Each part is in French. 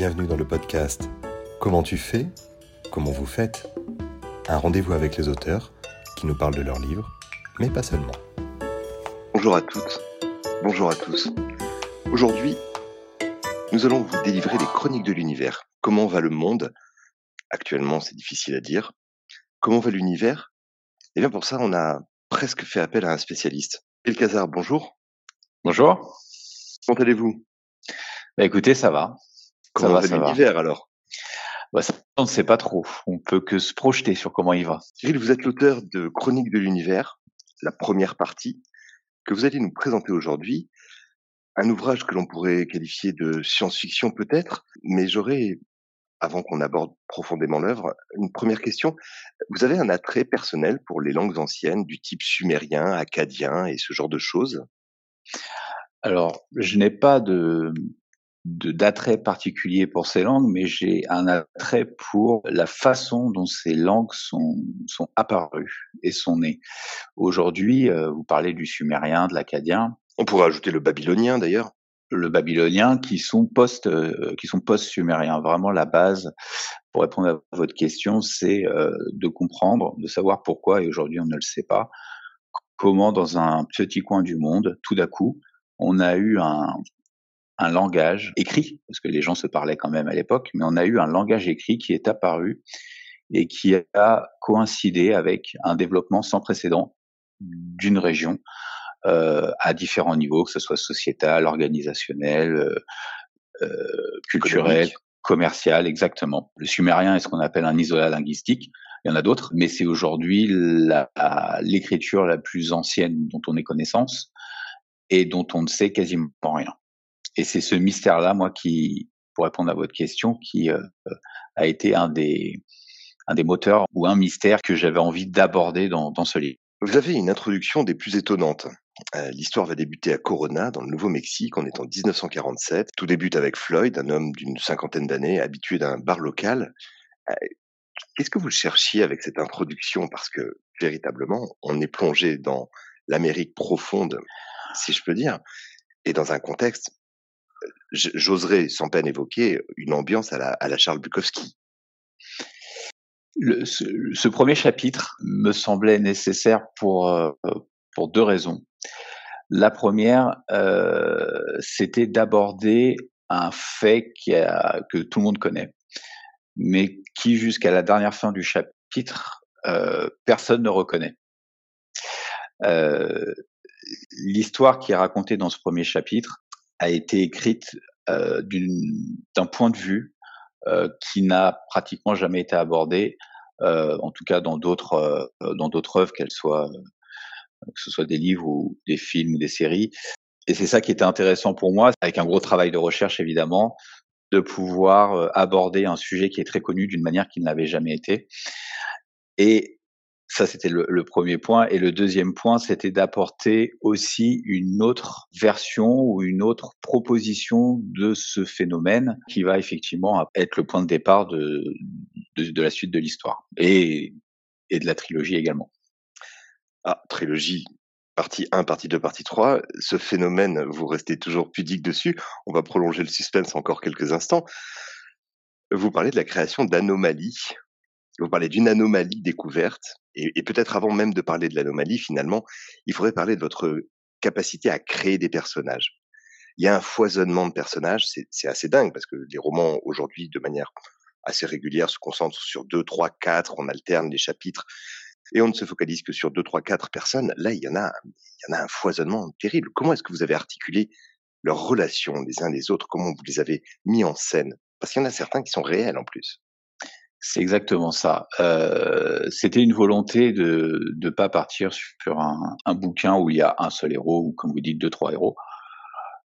bienvenue dans le podcast Comment tu fais Comment vous faites Un rendez-vous avec les auteurs qui nous parlent de leurs livres, mais pas seulement. Bonjour à toutes, bonjour à tous. Aujourd'hui, nous allons vous délivrer les chroniques de l'univers. Comment va le monde Actuellement, c'est difficile à dire. Comment va l'univers Eh bien, pour ça, on a presque fait appel à un spécialiste. El Khazar, bonjour. Bonjour. Comment allez-vous? Bah, Écoutez, ça va. Comment va, l'univers alors? Bah, ça, On ne sait pas trop. On peut que se projeter sur comment il va. Cyril, vous êtes l'auteur de Chroniques de l'univers, la première partie, que vous allez nous présenter aujourd'hui. Un ouvrage que l'on pourrait qualifier de science-fiction peut-être, mais j'aurais, avant qu'on aborde profondément l'œuvre, une première question. Vous avez un attrait personnel pour les langues anciennes du type sumérien, acadien et ce genre de choses? Alors, je n'ai pas de, d'attrait particulier pour ces langues, mais j'ai un attrait pour la façon dont ces langues sont, sont apparues et sont nées. Aujourd'hui, euh, vous parlez du sumérien, de l'acadien. On pourrait ajouter le babylonien d'ailleurs. Le babylonien qui sont post euh, qui sont post sumériens. Vraiment la base pour répondre à votre question, c'est euh, de comprendre, de savoir pourquoi et aujourd'hui on ne le sait pas comment dans un petit coin du monde, tout d'un coup, on a eu un, un langage écrit, parce que les gens se parlaient quand même à l'époque, mais on a eu un langage écrit qui est apparu et qui a coïncidé avec un développement sans précédent d'une région euh, à différents niveaux, que ce soit sociétal, organisationnel, euh, euh culturel, commercial, exactement. Le sumérien est ce qu'on appelle un isolat linguistique. Il y en a d'autres, mais c'est aujourd'hui l'écriture la, la plus ancienne dont on ait connaissance et dont on ne sait quasiment rien. Et c'est ce mystère-là, moi, qui, pour répondre à votre question, qui euh, a été un des, un des moteurs ou un mystère que j'avais envie d'aborder dans, ce livre. Vous avez une introduction des plus étonnantes. Euh, l'histoire va débuter à Corona, dans le Nouveau-Mexique, on est en 1947. Tout débute avec Floyd, un homme d'une cinquantaine d'années, habitué d'un bar local. Euh, qu'est-ce que vous cherchiez avec cette introduction? Parce que véritablement, on est plongé dans l'Amérique profonde, si je peux dire, et dans un contexte j'oserais sans peine évoquer une ambiance à la, à la Charles Bukowski. Le, ce, premier chapitre me semblait nécessaire pour, euh, pour deux raisons. La première, euh, c'était d'aborder un fait qui a, que tout le monde connaît, mais qui jusqu'à la dernière fin du chapitre, euh, personne ne reconnaît. Euh, L'histoire qui est racontée dans ce premier chapitre, a été écrite euh, d'un point de vue euh, qui n'a pratiquement jamais été abordé, euh, en tout cas dans d'autres euh, dans d'autres œuvres, qu'elles soient que ce soit des livres ou des films ou des séries. Et c'est ça qui était intéressant pour moi, avec un gros travail de recherche évidemment, de pouvoir aborder un sujet qui est très connu d'une manière qui ne l'avait jamais été. Et ça, c'était le, premier point. Et le deuxième point, c'était d'apporter aussi une autre version ou une autre proposition de ce phénomène qui va effectivement être le point de départ de, de, de la suite de l'histoire et, et de la trilogie également. Ah, trilogie, partie 1, partie 2, partie 3. Ce phénomène, vous restez toujours pudique dessus. On va prolonger le suspense encore quelques instants. Vous parlez de la création d'anomalies vous parlez d'une anomalie découverte, et, peut-être avant même de parler de l'anomalie, finalement, il faudrait parler de votre capacité à créer des personnages. Il y a un foisonnement de personnages, c'est assez dingue, parce que les romans aujourd'hui, de manière assez régulière, se concentrent sur deux, trois, quatre, on alterne les chapitres, et on ne se focalise que sur deux, trois, quatre personnes. Là, il y en a, il y en a un foisonnement terrible. Comment est-ce que vous avez articulé leurs relations les uns les autres? Comment vous les avez mis en scène? Parce qu'il y en a certains qui sont réels en plus. C'est exactement ça. Euh, C'était une volonté de ne pas partir sur un, un, bouquin où il y a un seul héros ou comme vous dites deux trois héros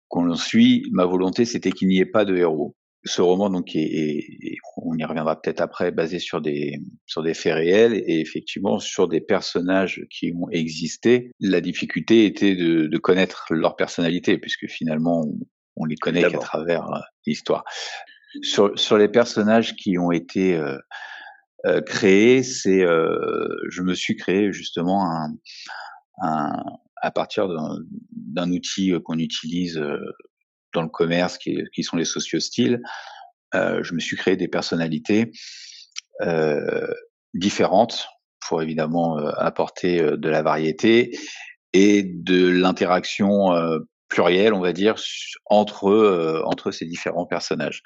qu'on suit. Ma volonté c'était qu'il n'y ait pas de héros. Ce roman donc est, est on y reviendra peut-être après basé sur des sur des faits réels et effectivement sur des personnages qui ont existé. La difficulté était de, de connaître leur personnalité puisque finalement on, on les connaît qu'à travers euh, l'histoire sur, sur les personnages qui ont été euh, euh, créés, c'est euh, je me suis créé justement un, un à partir d'un outil qu'on utilise dans le commerce, qui, qui sont les sociostyles. je me suis créé des personnalités différentes pour évidemment apporter de la variété et de l'interaction pluriel, on va dire, entre euh, entre ces différents personnages.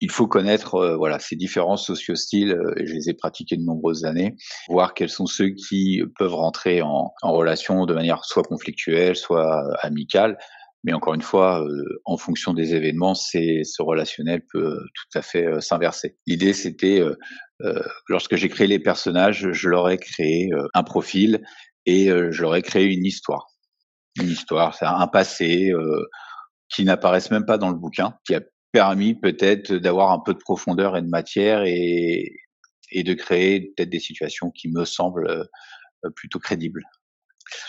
Il faut connaître euh, voilà ces différents socio-styles euh, et je les ai pratiqués de nombreuses années, voir quels sont ceux qui peuvent rentrer en, en relation de manière soit conflictuelle, soit amicale. Mais encore une fois, en fonction des événements, c'est ce relationnel peut tout à fait s'inverser. L'idée, c'était lorsque j'ai créé les personnages, je leur ai créé un profil et je leur ai créé une histoire une histoire, c'est un passé euh, qui n'apparaissent même pas dans le bouquin, qui a permis peut-être d'avoir un peu de profondeur et de matière et, et de créer peut-être des situations qui me semblent euh, plutôt crédibles.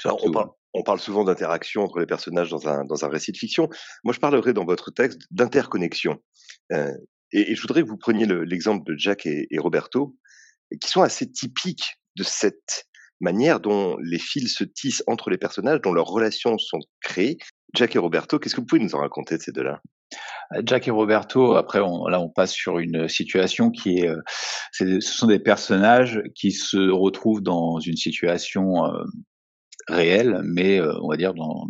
on, parle, on, parle, souvent d'interaction entre les personnages dans un, dans un récit de fiction. Moi, je parlerai dans votre texte d'interconnexion. Euh, et, et, je voudrais que vous preniez l'exemple de Jack et, et, Roberto, qui sont assez typiques de cette manière dont les fils se tissent entre les personnages, dont leurs relations sont créées. Jack et Roberto, qu'est-ce que vous pouvez nous en raconter de ces deux-là? Euh, Jack et Roberto, après, on, là, on passe sur une situation qui est, euh, ce sont des personnages qui se retrouvent dans une situation euh, réelle, mais on va dire dans,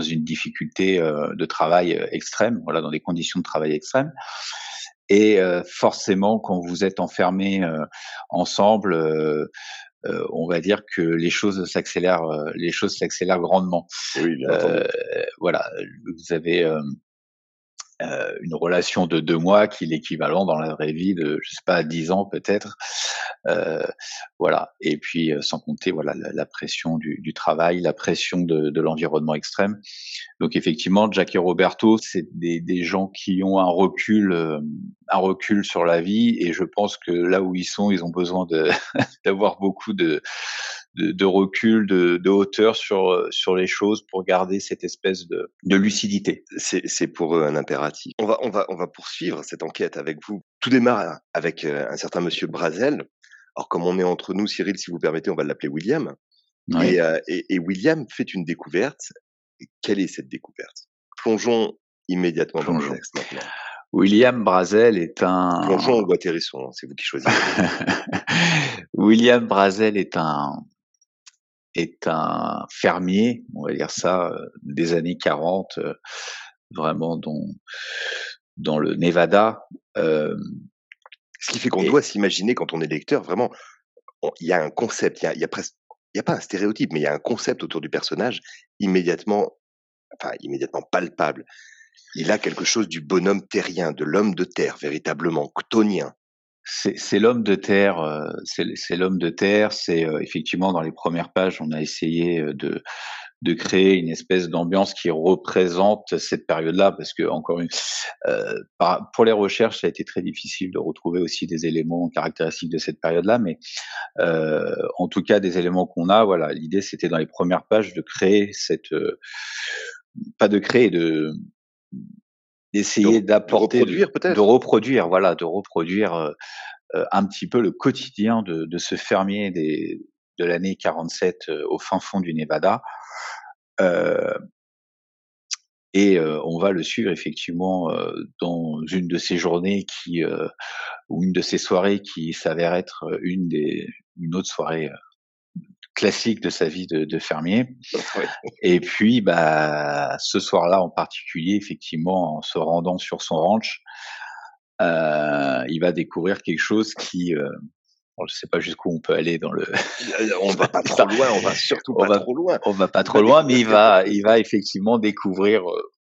une difficulté de travail extrême, voilà, dans des conditions de travail extrêmes. Et forcément, quand vous êtes enfermés ensemble, euh, on va dire que les choses s'accélèrent, euh, les choses s'accélèrent grandement. Oui, euh, voilà, vous avez euh, une relation de deux mois qui est l'équivalent dans la vraie vie de, je sais pas, dix ans peut-être. Euh, voilà. Et puis, euh, sans compter, voilà, la, pression du, du, travail, la pression de, de l'environnement extrême. Donc, effectivement, Jack et Roberto, c'est des, des, gens qui ont un recul, un recul sur la vie. Et je pense que là où ils sont, ils ont besoin d'avoir beaucoup de, de, de recul, de, de, hauteur sur sur les choses pour garder cette espèce de, de lucidité. C'est pour eux un impératif. On va on va on va poursuivre cette enquête avec vous. Tout démarre avec euh, un certain Monsieur Brazel. Alors comme on est entre nous, Cyril, si vous permettez, on va l'appeler William. Et, euh, et, et, William fait une découverte. Quelle est cette découverte? Plongeons immédiatement dans le texte maintenant. William Brazel est un. Plongeons ou atterrissons, hein, c'est vous qui choisissez. William Brazel est un est un fermier, on va dire ça, euh, des années 40, euh, vraiment dans, dans le Nevada. Euh, Ce qui fait qu'on doit s'imaginer quand on est lecteur, vraiment, il y a un concept, il y a, y a presque, il n'y a pas un stéréotype, mais il y a un concept autour du personnage immédiatement, enfin immédiatement palpable. Il a quelque chose du bonhomme terrien, de l'homme de terre, véritablement, ctonien c'est l'homme de terre, euh, c'est l'homme de terre. C'est euh, effectivement dans les premières pages, on a essayé euh, de de créer une espèce d'ambiance qui représente cette période-là, parce que encore une, euh, pour les recherches, ça a été très difficile de retrouver aussi des éléments caractéristiques de cette période-là, mais euh, en tout cas des éléments qu'on a. Voilà, l'idée c'était dans les premières pages de créer cette, euh, pas de créer, de d'essayer d'apporter, de, de, reproduire, voilà, de reproduire euh, euh, un petit peu le quotidien de, de ce fermier des, de l'année 47 euh, au fin fond du Nevada. Euh, et on va le suivre effectivement dans une de ces journées qui ou une de ces soirées qui s'avère être une des une autre soirée classique de sa vie de, de fermier. Et puis, bah, ce soir-là en particulier, effectivement, en se rendant sur son ranch, euh, il va découvrir quelque chose qui, euh, bon, je sais pas jusqu'où on peut aller dans le. on va pas trop loin, on va surtout pas trop loin. On va pas trop loin, mais il va, il va effectivement découvrir, euh,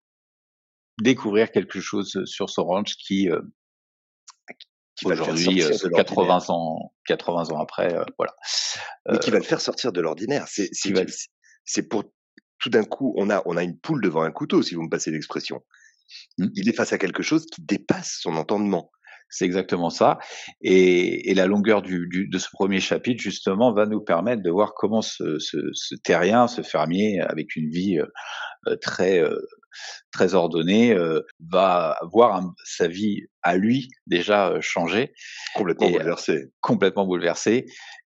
découvrir quelque chose sur son ranch qui, euh, qui aujourd'hui, 80 euh, ans, 80 ans après, euh, voilà. Mais qui va le faire sortir de l'ordinaire. C'est, c'est, pour tout d'un coup, on a, on a une poule devant un couteau, si vous me passez l'expression. Mmh. Il est face à quelque chose qui dépasse son entendement. C'est exactement ça. Et, et la longueur du, du, de ce premier chapitre, justement, va nous permettre de voir comment ce, ce, ce terrien, ce fermier, avec une vie euh, très euh, très ordonnée, euh, va voir sa vie à lui déjà changer. Complètement bouleversée. Complètement bouleversée.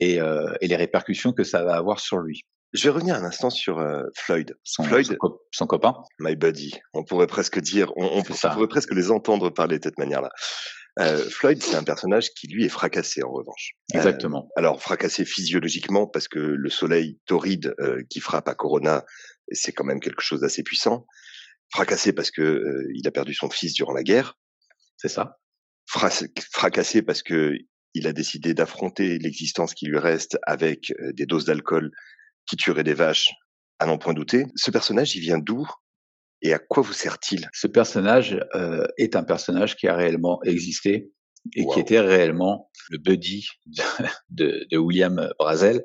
Et, et les répercussions que ça va avoir sur lui. Je vais revenir un instant sur Floyd. Son, Floyd, son, copain. My buddy. On pourrait presque dire, on, on pourrait presque les entendre parler de cette manière-là. Euh, Floyd, c'est un personnage qui, lui, est fracassé, en revanche. Exactement. Euh, alors, fracassé physiologiquement, parce que le soleil torride euh, qui frappe à Corona, c'est quand même quelque chose d'assez puissant. Fracassé parce que il a perdu son fils durant la guerre. C'est ça. fracassé parce que il a décidé d'affronter l'existence qui lui reste avec des doses d'alcool qui tueraient des vaches à n'en point douter. Ce personnage, il vient d'où et à quoi vous sert-il? Ce personnage euh, est un personnage qui a réellement existé et qui était réellement le buddy de, de, William Brazel.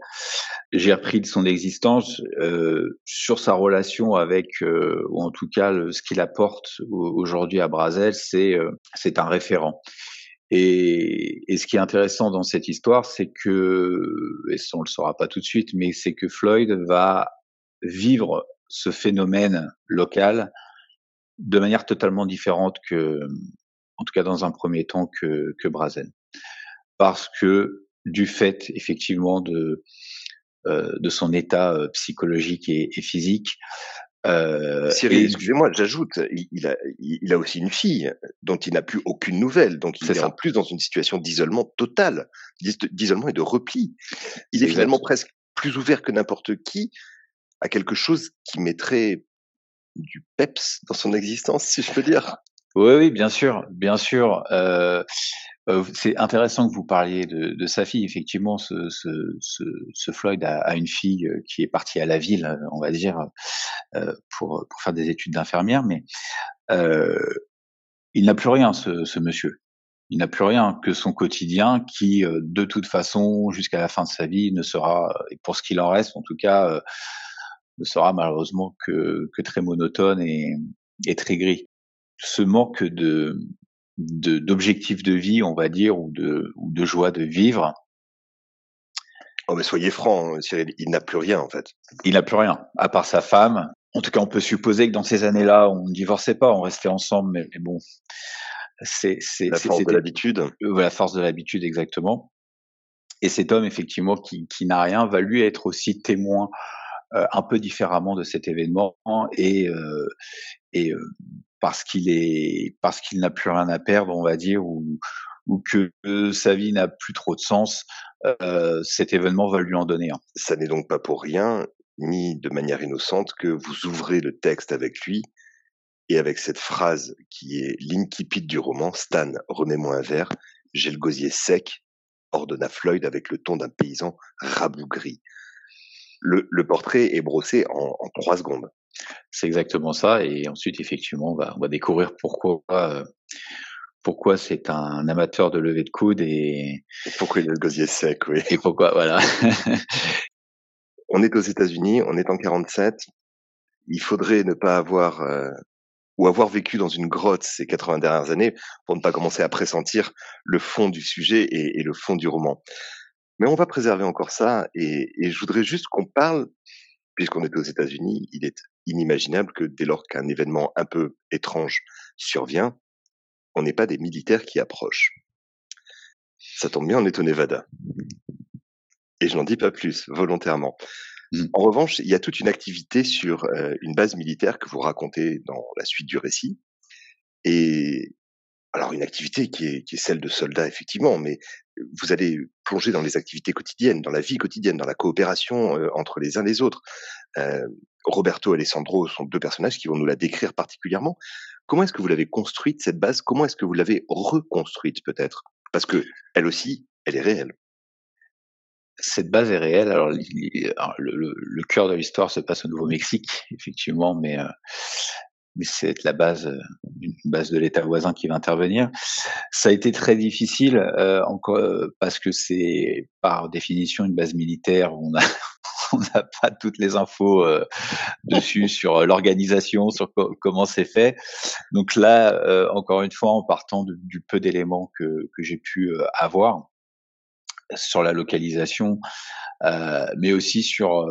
J'ai repris de son existence euh, sur sa relation avec, euh, ou en tout cas ce qu'il apporte aujourd'hui à Brazel, c'est euh, c'est un référent. Et, et, ce qui est intéressant dans cette histoire, c'est que, et on le saura pas tout de suite, mais c'est que Floyd va vivre ce phénomène local de manière totalement différente que, en tout cas dans un premier temps, que, que Brazen. Parce que du fait effectivement de, de son état euh, psychologique et, physique, euh, Cyril, excusez-moi, j'ajoute, il, a, il a aussi une fille dont il n'a plus aucune nouvelle, donc il est, en plus dans une situation d'isolement total, d'isolement et de repli. Il est, finalement presque plus ouvert que n'importe qui à quelque chose qui mettrait du peps dans son existence, si je peux dire. Oui, oui, bien sûr, bien sûr. Euh, euh, c'est intéressant que vous parliez de, sa fille. Effectivement, ce, Floyd a, une fille euh, qui est partie à la ville, on va dire, pour, faire des études d'infirmière, mais il n'a plus rien, ce, monsieur. Il n'a plus rien que son quotidien qui, de toute façon, jusqu'à la fin de sa vie, ne sera, et pour ce qu'il en reste, en tout cas, ne sera malheureusement que, très monotone et très gris. Ce manque de d'objectifs de, vie, on va dire, ou de, ou de joie de vivre. Oh mais soyez franc, Cyril, il n'a plus rien en fait. Il n'a plus rien, à part sa femme. En tout cas, on peut supposer que dans ces années-là, on ne divorçait pas, on restait ensemble, mais, mais bon, c'est c'est la force de l'habitude. Euh, la force de l'habitude, exactement. Et cet homme, effectivement, qui, qui n'a rien, va lui être aussi témoin euh, un peu différemment de cet événement et euh, et euh, parce qu'il est parce qu'il n'a plus rien à perdre, on va dire, ou que sa vie n'a plus trop de sens, euh, cet événement va lui en donner un. Ça n'est donc pas pour rien, ni de manière innocente, que vous ouvrez le texte avec lui et avec cette phrase qui est l'incipit du roman Stan, remets-moi un verre, j'ai le gosier sec, ordonna Floyd avec le ton d'un paysan rabougri le, portrait est brossé en, trois secondes. C'est exactement ça. Et ensuite, effectivement, on va, découvrir pourquoi, euh, pourquoi c'est un amateur de levée de coude et, pourquoi il a le gosier sec, oui. Et pourquoi, voilà. on est aux États-Unis, on est en 47. Il faudrait ne pas avoir euh, ou avoir vécu dans une grotte ces 80 dernières années pour ne pas commencer à pressentir le fond du sujet et le fond du roman. Mais on va préserver encore ça et, et je voudrais juste qu'on parle, puisqu'on est aux États-Unis, il est inimaginable que dès lors qu'un événement un peu étrange survient, on n'ait pas des militaires qui approchent. Ça tombe bien, on est au Nevada. Et je n'en dis pas plus, volontairement. Mmh. En revanche, il y a toute une activité sur euh, une base militaire que vous racontez dans la suite du récit. Et alors une activité qui est, celle de soldats, effectivement, mais vous allez plonger dans les activités quotidiennes, dans la vie quotidienne, dans la coopération entre les uns les autres. Roberto et Alessandro sont deux personnages qui vont nous la décrire particulièrement. Comment est-ce que vous l'avez construite, cette base? Comment est-ce que vous l'avez reconstruite, peut-être? Parce que elle aussi, elle est réelle. Cette base est réelle. Alors, le, cœur de l'histoire se passe au Nouveau-Mexique, effectivement, mais mais c'est la base, euh, une base de l'État voisin qui va intervenir. Ça a été très difficile euh, encore euh, parce que c'est par définition une base militaire. Où on a on n'a pas toutes les infos euh, dessus sur l'organisation, sur comment c'est fait. Donc là, encore une fois, en partant du peu d'éléments que, que j'ai pu avoir sur la localisation, mais aussi sur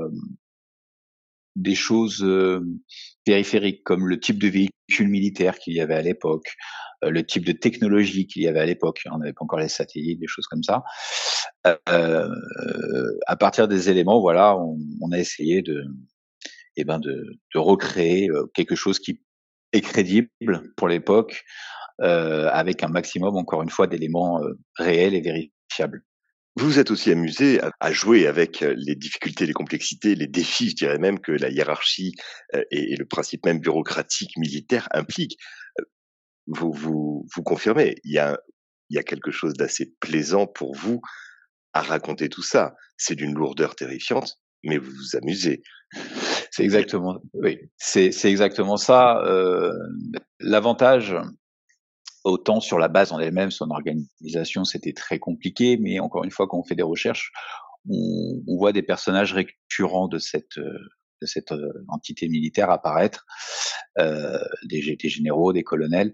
des choses périphériques comme le type de véhicule militaire qu'il y avait à l'époque, le type de technologie qu'il y avait à l'époque. On n'avait pas encore les satellites, des choses comme ça. Euh, à partir des éléments, voilà, on, on a essayé de, eh ben de, de recréer quelque chose qui est crédible pour l'époque, euh, avec un maximum, encore une fois, d'éléments réels et vérifiables. Vous vous êtes aussi amusé à, jouer avec les difficultés, les complexités, les défis, je dirais même que la hiérarchie et, le principe même bureaucratique militaire impliquent. Vous, vous, vous confirmez, il y a, y a quelque chose d'assez plaisant pour vous à raconter tout ça. C'est d'une lourdeur terrifiante, mais vous vous amusez. C'est exactement, oui, c'est exactement ça. Euh, L'avantage, autant sur la base en elle-même, son organisation, c'était très compliqué, mais encore une fois, quand on fait des recherches, on, voit des personnages récurrents de cette de cette euh, entité militaire apparaître, euh, des, des, généraux, des colonels.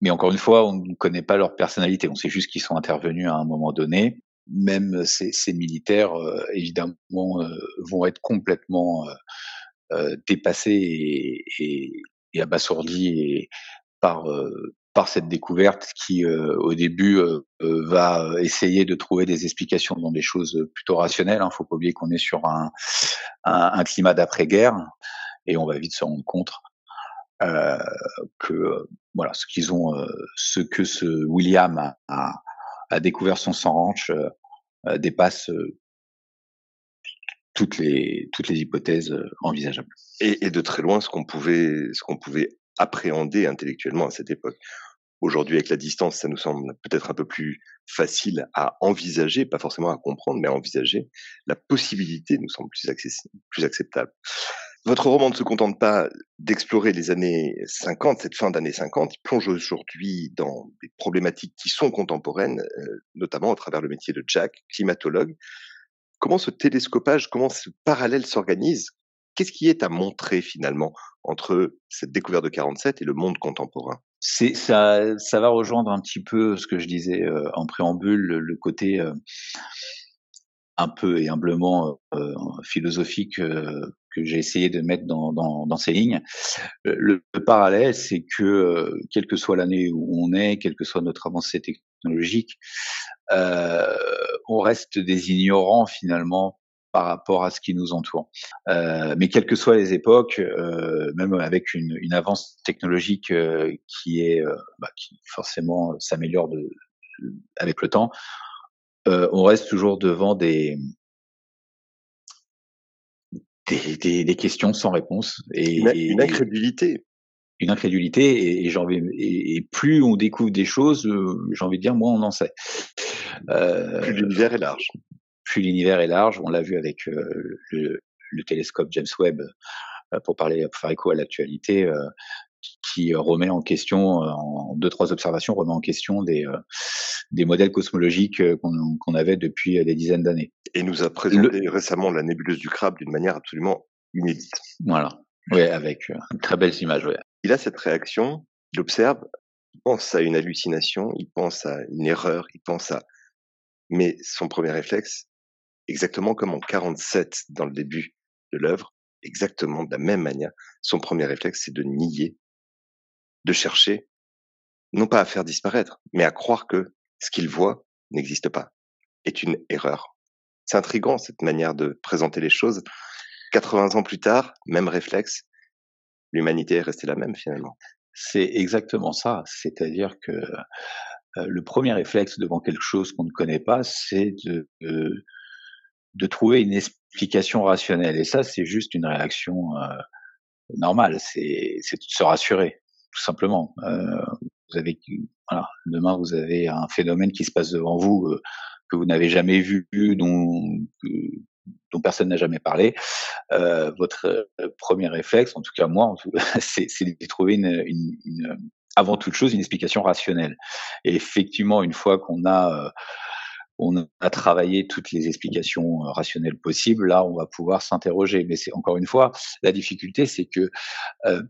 Mais encore une fois, on ne connaît pas leur personnalité. On sait juste qu'ils sont intervenus à un moment donné. Même ces, ces militaires, euh, évidemment, euh, vont être complètement euh, dépassés et, et, et abasourdis par par cette découverte qui, euh, au début, euh, euh, va essayer de trouver des explications dans des choses plutôt rationnelles. Il hein. faut pas oublier qu'on est sur un, climat d'après-guerre et on va vite se rendre compte que voilà ce qu'ils ont, ce que ce William a, découvert son sang ranch dépasse toutes les toutes les hypothèses envisageables. Et, et de très loin ce qu'on pouvait ce qu'on pouvait appréhender intellectuellement à cette époque. Aujourd'hui, avec la distance, ça nous semble peut-être un peu plus facile à envisager, pas forcément à comprendre, mais à envisager. La possibilité nous semble plus, plus acceptable. Votre roman ne se contente pas d'explorer les années 50, cette fin d'années 50, il plonge aujourd'hui dans des problématiques qui sont contemporaines, euh, notamment à travers le métier de Jack, climatologue. Comment ce télescopage, comment ce parallèle s'organise Qu'est-ce qui est à montrer finalement entre cette découverte de 47 et le monde contemporain? C'est ça, ça va rejoindre un petit peu ce que je disais euh, en préambule, le, côté euh, un peu et humblement euh, philosophique que j'ai essayé de mettre dans, dans, dans ces lignes. Le, le parallèle, c'est que quelle que soit l'année où on est, quelle que soit notre avancée technologique, on reste des ignorants finalement par rapport à ce qui nous entoure. Euh, mais quelles que soient les époques, euh, même avec une, une avance technologique euh, qui est euh, bah, qui forcément s'améliore de, avec le temps, euh, on reste toujours devant des des, des, des questions sans réponse et une, une incrédulité. Une incrédulité et, et, envie, et, et, plus on découvre des choses, j'ai envie de dire, moins on en sait. plus l'univers est large plus l'univers est large. On l'a vu avec euh, le, le, télescope James Webb euh, pour parler, pour faire écho à l'actualité, euh, qui remet en question, en deux trois observations, remet en question des des modèles cosmologiques qu'on avait depuis des dizaines d'années. Et nous a présenté récemment la nébuleuse du crabe d'une manière absolument inédite. Voilà. Oui, avec une très belles images. Ouais. Il a cette réaction, il observe, il pense à une hallucination, il pense à une erreur, il pense à. Mais son premier réflexe, exactement comme en 47 dans le début de l'œuvre, exactement de la même manière, son premier réflexe, c'est de nier, de chercher, non pas à faire disparaître, mais à croire que ce qu'il voit n'existe pas, est une erreur. C'est intrigant cette manière de présenter les choses. 80 ans plus tard, même réflexe, l'humanité est restée la même finalement. C'est exactement ça. C'est-à-dire que euh, le premier réflexe devant quelque chose qu'on ne connaît pas, c'est de, de trouver une explication rationnelle. Et ça, c'est juste une réaction euh, normale. C'est de se rassurer, tout simplement. Euh, vous avez, voilà, demain, vous avez un phénomène qui se passe devant vous euh, que vous n'avez jamais vu, dont, dont personne n'a jamais parlé. Euh, votre premier réflexe, en tout cas moi, c'est de trouver une, une, une, avant toute chose une explication rationnelle. Et effectivement, une fois qu'on a on a travaillé toutes les explications euh, rationnelles possibles. Là, on va pouvoir s'interroger. Mais c'est encore une fois, la difficulté, c'est que euh,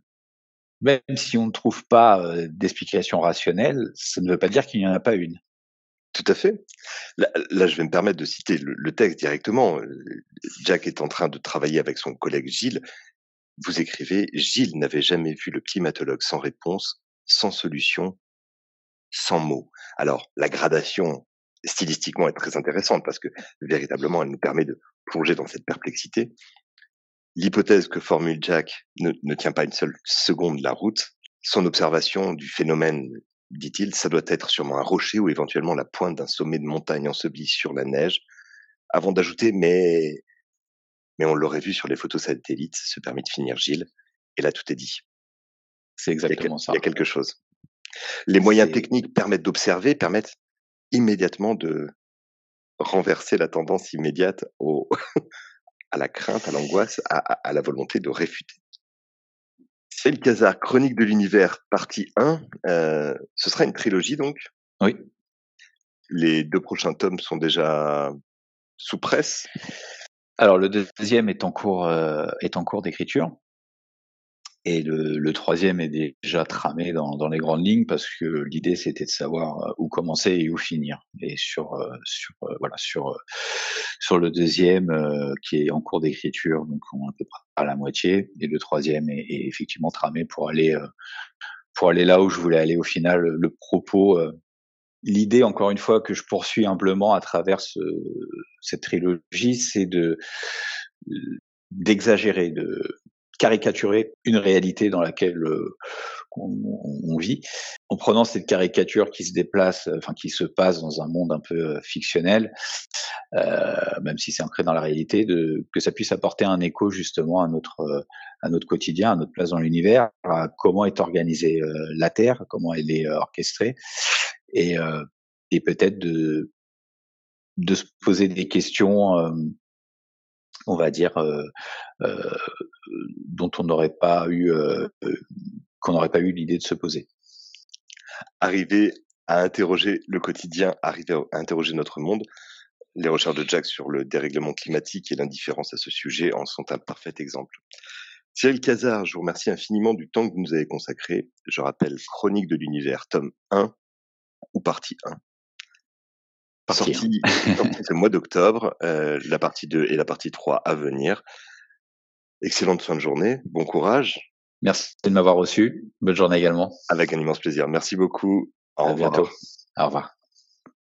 même si on ne trouve pas euh, d'explication rationnelle, ça ne veut pas dire qu'il n'y en a pas une. Tout à fait. Là, je vais me permettre de citer le, le, texte directement. Jack est en train de travailler avec son collègue Gilles. Vous écrivez, Gilles n'avait jamais vu le climatologue sans réponse, sans solution, sans mots. Alors, la gradation, stylistiquement, est très intéressante parce que véritablement, elle nous permet de plonger dans cette perplexité. L'hypothèse que formule Jack ne, ne tient pas une seule seconde la route. Son observation du phénomène, dit-il, ça doit être sûrement un rocher ou éventuellement la pointe d'un sommet de montagne enseveli sur la neige, avant d'ajouter, mais, mais on l'aurait vu sur les photos satellites, se permet de finir Gilles, et là tout est dit. C'est exactement ça. Il y a quelque chose. Les moyens techniques permettent d'observer, permettent immédiatement de renverser la tendance immédiate au, à la crainte, à l'angoisse, à, la volonté de réfuter. C'est le Casar, Chronique de l'univers, partie 1. Euh, ce sera une trilogie donc? Oui. Les deux prochains tomes sont déjà sous presse. Alors le deuxième est en cours, euh, est en cours d'écriture. Et le, le, troisième est déjà tramé dans, dans, les grandes lignes parce que l'idée c'était de savoir euh, où commencer et où finir. Et sur euh, sur euh, voilà sur sur le deuxième qui est en cours d'écriture, donc on est à peu près à la moitié, et le troisième est, est effectivement tramé pour aller pour aller là où je voulais aller au final. Le propos, l'idée encore une fois que je poursuis humblement à travers ce, cette trilogie, c'est de d'exagérer, de caricaturer une réalité dans laquelle euh, on, vit, en prenant cette caricature qui se déplace, enfin qui se passe dans un monde un peu euh, fictionnel, euh, même si c'est ancré dans la réalité, de, que ça puisse apporter un écho justement à notre à notre quotidien, à notre place dans l'univers, à comment est organisée la Terre, comment elle est orchestrée, et, et peut-être de de se poser des questions on va dire, euh, euh, dont on n'aurait pas eu, euh, qu'on n'aurait pas eu l'idée de se poser. Arriver à interroger le quotidien, arriver à interroger notre monde. Les recherches de Jack sur le dérèglement climatique et l'indifférence à ce sujet en sont un parfait exemple. Cyril Cazard, je vous remercie infiniment du temps que vous nous avez consacré. Je rappelle Chronique de l'univers, tome 1 ou partie 1 sortie, ce mois d'octobre, euh, la partie 2 et la partie 3 à venir. Excellente fin de journée, bon courage. Merci de m'avoir reçu. Bonne journée également. Avec un immense plaisir. Merci beaucoup. Au revoir. bientôt. Au revoir.